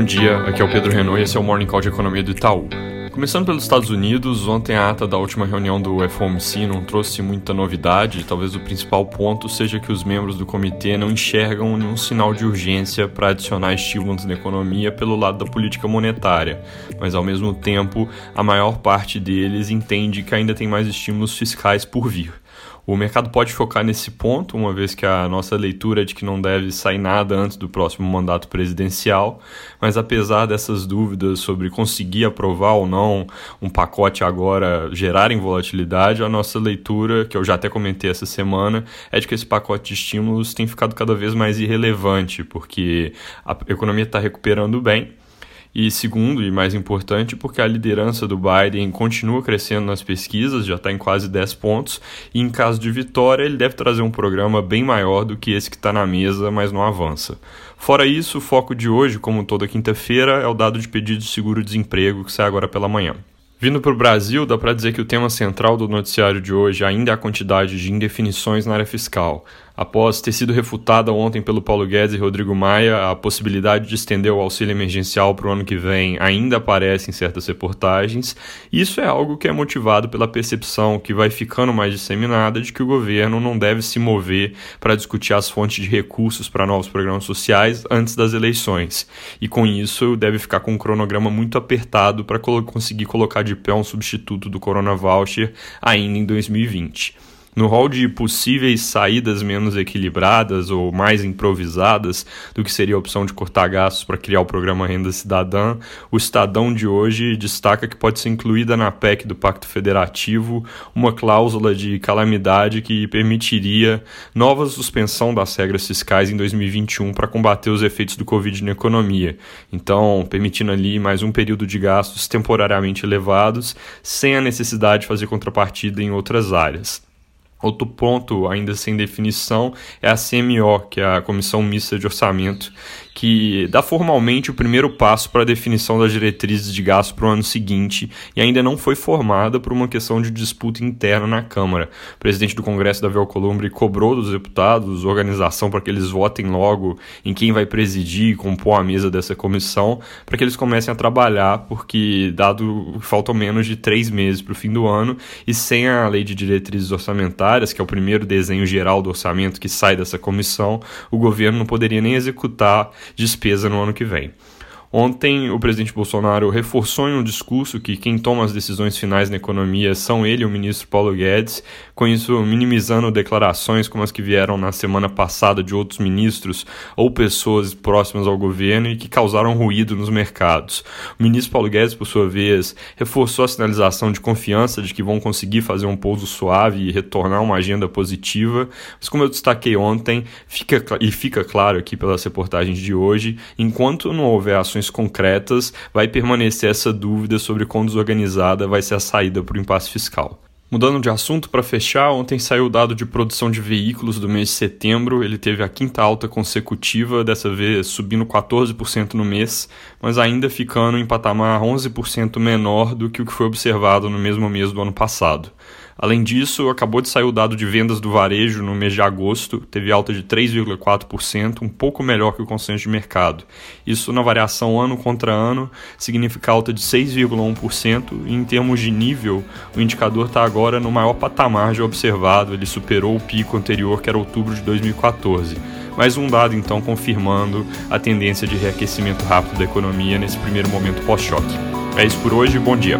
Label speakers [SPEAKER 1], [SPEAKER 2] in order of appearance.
[SPEAKER 1] Bom dia, aqui é o Pedro Renault e esse é o Morning Call de Economia do Itaú. Começando pelos Estados Unidos, ontem a ata da última reunião do FOMC não trouxe muita novidade. Talvez o principal ponto seja que os membros do comitê não enxergam nenhum sinal de urgência para adicionar estímulos na economia pelo lado da política monetária, mas ao mesmo tempo a maior parte deles entende que ainda tem mais estímulos fiscais por vir. O mercado pode focar nesse ponto, uma vez que a nossa leitura é de que não deve sair nada antes do próximo mandato presidencial, mas apesar dessas dúvidas sobre conseguir aprovar ou não um pacote agora gerarem volatilidade, a nossa leitura, que eu já até comentei essa semana, é de que esse pacote de estímulos tem ficado cada vez mais irrelevante, porque a economia está recuperando bem e segundo, e mais importante, porque a liderança do Biden continua crescendo nas pesquisas, já está em quase 10 pontos, e em caso de vitória, ele deve trazer um programa bem maior do que esse que está na mesa, mas não avança. Fora isso, o foco de hoje, como toda quinta-feira, é o dado de pedido de seguro-desemprego que sai agora pela manhã. Vindo para o Brasil, dá para dizer que o tema central do noticiário de hoje ainda é a quantidade de indefinições na área fiscal. Após ter sido refutada ontem pelo Paulo Guedes e Rodrigo Maia, a possibilidade de estender o auxílio emergencial para o ano que vem ainda aparece em certas reportagens. Isso é algo que é motivado pela percepção que vai ficando mais disseminada de que o governo não deve se mover para discutir as fontes de recursos para novos programas sociais antes das eleições. E com isso, deve ficar com um cronograma muito apertado para conseguir colocar de pé um substituto do Corona Voucher ainda em 2020. No rol de possíveis saídas menos equilibradas ou mais improvisadas do que seria a opção de cortar gastos para criar o programa Renda Cidadã, o Estadão de hoje destaca que pode ser incluída na PEC do Pacto Federativo uma cláusula de calamidade que permitiria nova suspensão das regras fiscais em 2021 para combater os efeitos do Covid na economia. Então, permitindo ali mais um período de gastos temporariamente elevados, sem a necessidade de fazer contrapartida em outras áreas. Outro ponto, ainda sem definição, é a CMO, que é a Comissão Mista de Orçamento, que dá formalmente o primeiro passo para a definição das diretrizes de gasto para o ano seguinte e ainda não foi formada por uma questão de disputa interna na Câmara. O presidente do Congresso, Davi Alcolumbre, cobrou dos deputados organização para que eles votem logo em quem vai presidir e compor a mesa dessa comissão, para que eles comecem a trabalhar, porque, dado faltam menos de três meses para o fim do ano e sem a lei de diretrizes orçamentárias, que é o primeiro desenho geral do orçamento que sai dessa comissão, o governo não poderia nem executar despesa no ano que vem. Ontem, o presidente Bolsonaro reforçou em um discurso que quem toma as decisões finais na economia são ele e o ministro Paulo Guedes, com isso minimizando declarações como as que vieram na semana passada de outros ministros ou pessoas próximas ao governo e que causaram ruído nos mercados. O ministro Paulo Guedes, por sua vez, reforçou a sinalização de confiança de que vão conseguir fazer um pouso suave e retornar uma agenda positiva, mas como eu destaquei ontem, fica, e fica claro aqui pelas reportagens de hoje, enquanto não houver ações ações concretas, vai permanecer essa dúvida sobre quão desorganizada vai ser a saída para o impasse fiscal. Mudando de assunto para fechar, ontem saiu o dado de produção de veículos do mês de setembro. Ele teve a quinta alta consecutiva, dessa vez subindo 14% no mês, mas ainda ficando em patamar 11% menor do que o que foi observado no mesmo mês do ano passado. Além disso, acabou de sair o dado de vendas do varejo no mês de agosto, teve alta de 3,4%, um pouco melhor que o consenso de mercado. Isso na variação ano contra ano significa alta de 6,1% e em termos de nível, o indicador está agora no maior patamar já observado, ele superou o pico anterior que era outubro de 2014. Mais um dado então confirmando a tendência de reaquecimento rápido da economia nesse primeiro momento pós-choque. É isso por hoje, bom dia.